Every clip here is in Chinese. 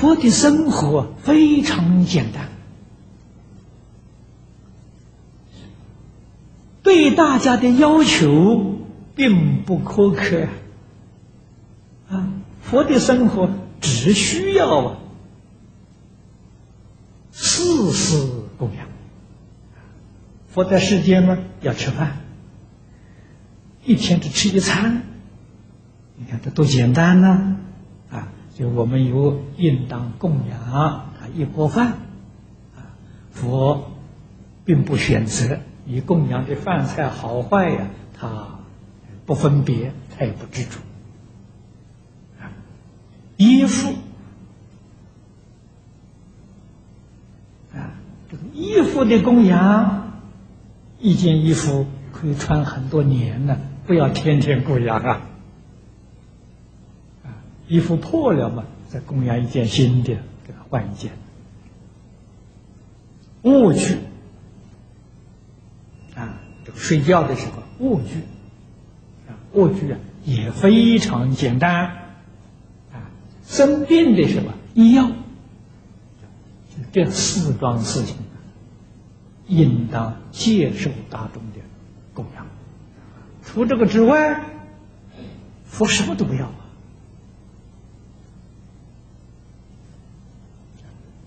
佛的生活非常简单，对大家的要求并不苛刻啊。佛的生活只需要啊，事事供养。佛在世间呢，要吃饭，一天只吃一餐，你看这多简单呢！就我们有应当供养啊一锅饭，啊，佛并不选择你供养的饭菜好坏呀，他不分别，他也不执着。啊，衣服啊，这个衣服的供养。一件衣服可以穿很多年呢，不要天天供养啊！衣服破了嘛，再供养一件新的，给他换一件。卧具啊，这个睡觉的时候卧具啊，卧具啊也非常简单啊。生病的时候医药，就这四桩事情。应当接受大众的供养。除这个之外，佛什么都不要啊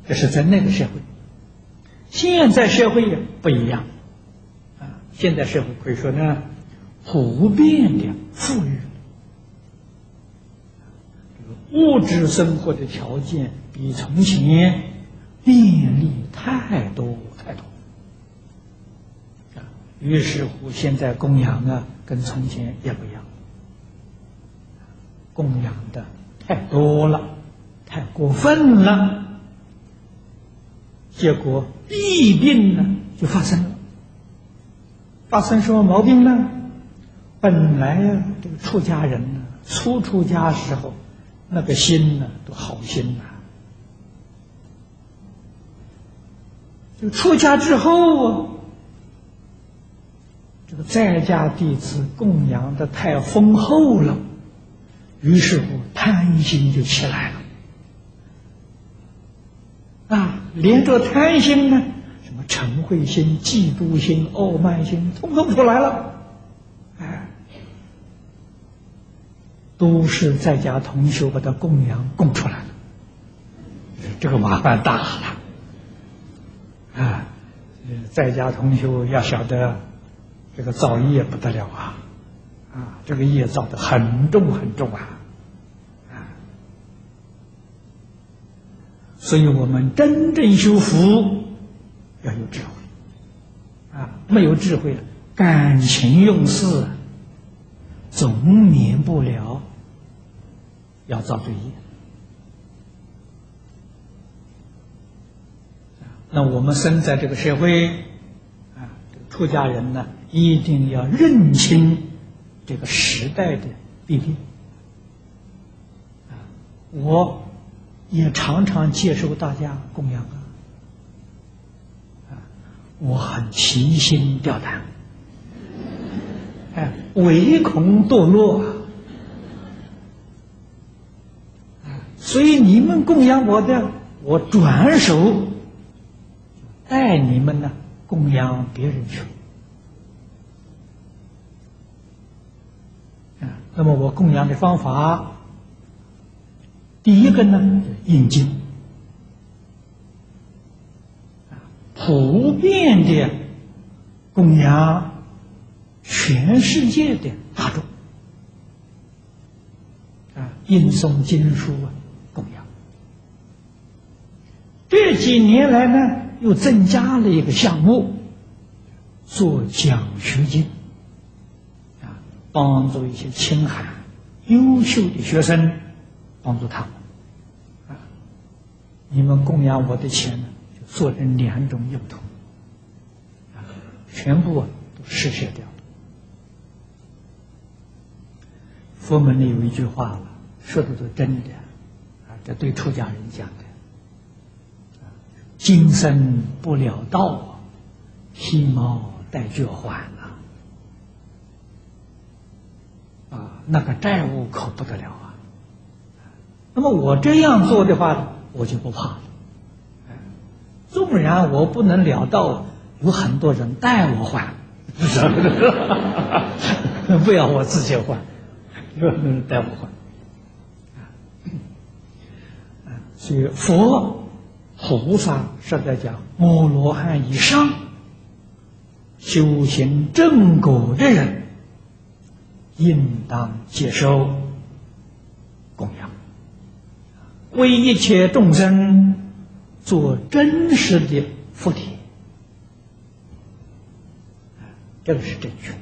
这是在那个社会。现在社会也不一样啊！现在社会可以说呢，普遍的富裕，物质生活的条件比从前便利太多太多。于是乎，现在供养啊，跟从前也不一样，供养的太多了，太过分了，结果疫病呢就发生了。发生什么毛病呢？本来呀，这个出家人呢，初出家时候，那个心呢都好心呐，就出家之后啊。这个在家弟子供养的太丰厚了，于是乎贪心就起来了。啊，连着贪心呢，什么嗔恚心、嫉妒心、傲慢心，通通出来了。哎，都是在家同修把他供养供出来了，这个麻烦大了。啊，在家同修要晓得。这个造业不得了啊！啊，这个业造的很重很重！啊，所以我们真正修福要有智慧啊，没有智慧，感情用事，总免不了要造罪业。那我们生在这个社会啊，出家人呢？一定要认清这个时代的弊病啊！我也常常接受大家供养啊，我很提心吊胆，哎，唯恐堕落啊！所以你们供养我的，我转手带你们呢供养别人去。那么我供养的方法，第一个呢，印经，普遍的供养全世界的大众，啊，印诵经书啊，供养。这几年来呢，又增加了一个项目，做奖学金啊。帮助一些青海、优秀的学生，帮助他们！你们供养我的钱呢，就做成两种用途啊，全部都失血掉了。佛门里有一句话说的都真的啊，这对出家人讲的：今生不了道，披毛戴角还。啊，那个债务可不得了啊！那么我这样做的话，我就不怕了。纵然我不能了到，有很多人代我还，不要我自己还，有人代我还。所以佛、菩萨是在讲摩罗汉以上修行正果的人，应当接受供养，为一切众生做真实的福田，这个是正确的。